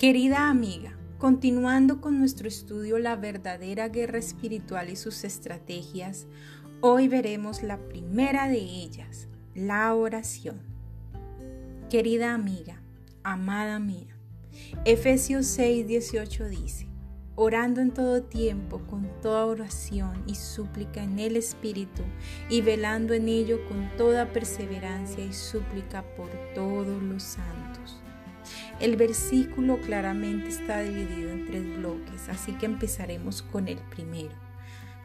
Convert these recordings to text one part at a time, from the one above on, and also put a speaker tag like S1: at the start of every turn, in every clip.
S1: Querida amiga, continuando con nuestro estudio La verdadera guerra espiritual y sus estrategias, hoy veremos la primera de ellas, la oración. Querida amiga, amada mía, Efesios 6, 18 dice, orando en todo tiempo con toda oración y súplica en el Espíritu y velando en ello con toda perseverancia y súplica por todos los santos. El versículo claramente está dividido en tres bloques, así que empezaremos con el primero.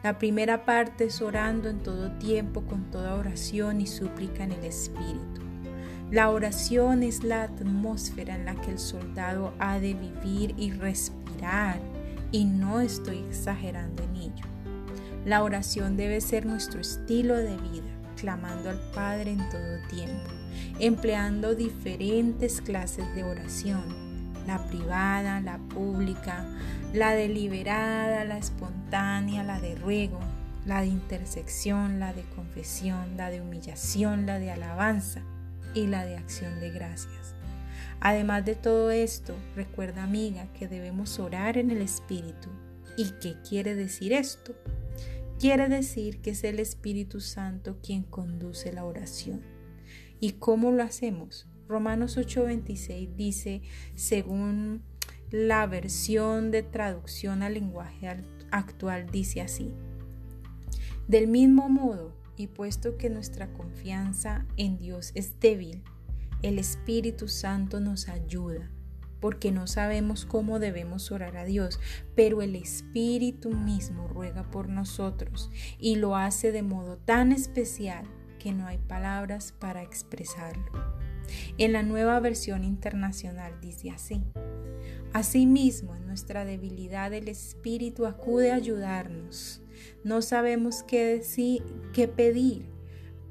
S1: La primera parte es orando en todo tiempo con toda oración y súplica en el Espíritu. La oración es la atmósfera en la que el soldado ha de vivir y respirar, y no estoy exagerando en ello. La oración debe ser nuestro estilo de vida, clamando al Padre en todo tiempo empleando diferentes clases de oración, la privada, la pública, la deliberada, la espontánea, la de ruego, la de intersección, la de confesión, la de humillación, la de alabanza y la de acción de gracias. Además de todo esto, recuerda amiga que debemos orar en el Espíritu. ¿Y qué quiere decir esto? Quiere decir que es el Espíritu Santo quien conduce la oración. ¿Y cómo lo hacemos? Romanos 8:26 dice, según la versión de traducción al lenguaje actual, dice así. Del mismo modo, y puesto que nuestra confianza en Dios es débil, el Espíritu Santo nos ayuda, porque no sabemos cómo debemos orar a Dios, pero el Espíritu mismo ruega por nosotros y lo hace de modo tan especial no hay palabras para expresarlo. En la nueva versión internacional dice así. Asimismo, en nuestra debilidad el Espíritu acude a ayudarnos. No sabemos qué decir, qué pedir,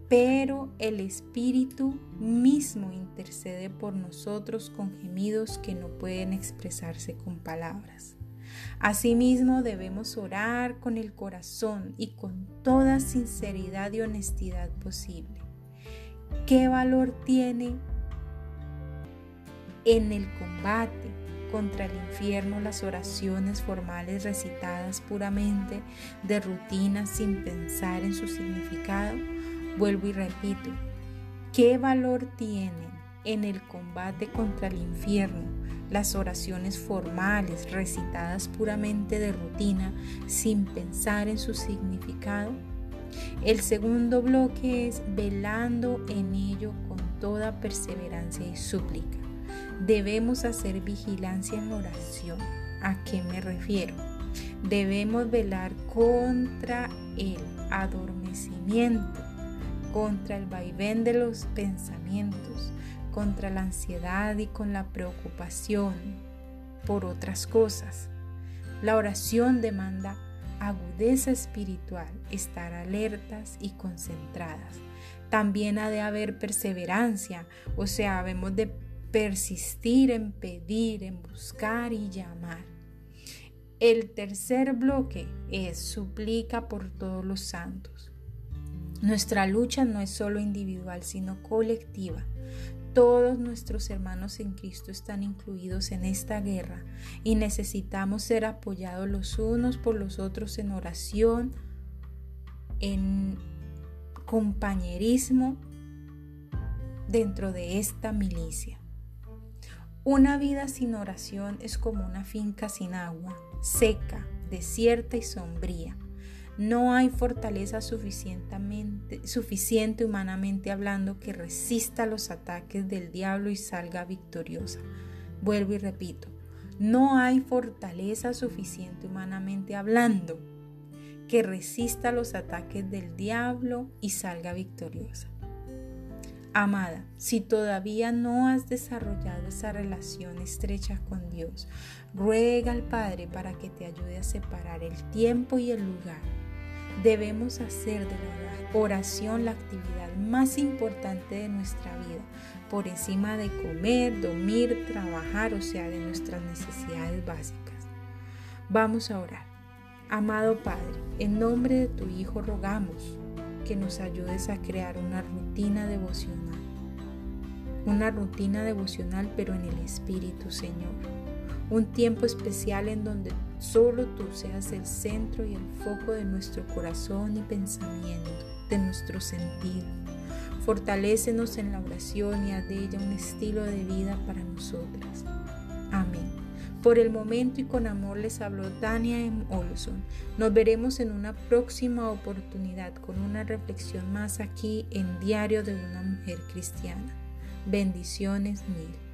S1: pero el Espíritu mismo intercede por nosotros con gemidos que no pueden expresarse con palabras. Asimismo debemos orar con el corazón y con toda sinceridad y honestidad posible. ¿Qué valor tiene en el combate contra el infierno las oraciones formales recitadas puramente de rutina sin pensar en su significado? Vuelvo y repito, ¿qué valor tienen en el combate contra el infierno las oraciones formales recitadas puramente de rutina sin pensar en su significado. El segundo bloque es velando en ello con toda perseverancia y súplica. Debemos hacer vigilancia en la oración. ¿A qué me refiero? Debemos velar contra el adormecimiento, contra el vaivén de los pensamientos, contra la ansiedad y con la preocupación por otras cosas. La oración demanda agudeza espiritual, estar alertas y concentradas. También ha de haber perseverancia, o sea, debemos de persistir en pedir, en buscar y llamar. El tercer bloque es suplica por todos los santos. Nuestra lucha no es solo individual, sino colectiva. Todos nuestros hermanos en Cristo están incluidos en esta guerra y necesitamos ser apoyados los unos por los otros en oración, en compañerismo dentro de esta milicia. Una vida sin oración es como una finca sin agua, seca, desierta y sombría. No hay fortaleza suficiente humanamente hablando que resista los ataques del diablo y salga victoriosa. Vuelvo y repito, no hay fortaleza suficiente humanamente hablando que resista los ataques del diablo y salga victoriosa. Amada, si todavía no has desarrollado esa relación estrecha con Dios, ruega al Padre para que te ayude a separar el tiempo y el lugar. Debemos hacer de la oración la actividad más importante de nuestra vida, por encima de comer, dormir, trabajar, o sea, de nuestras necesidades básicas. Vamos a orar. Amado Padre, en nombre de tu Hijo rogamos que nos ayudes a crear una rutina devocional. Una rutina devocional pero en el Espíritu, Señor. Un tiempo especial en donde solo tú seas el centro y el foco de nuestro corazón y pensamiento, de nuestro sentido. Fortalécenos en la oración y haz de ella un estilo de vida para nosotras. Amén. Por el momento y con amor les habló Tania M. Olson. Nos veremos en una próxima oportunidad con una reflexión más aquí en Diario de una Mujer Cristiana. Bendiciones mil.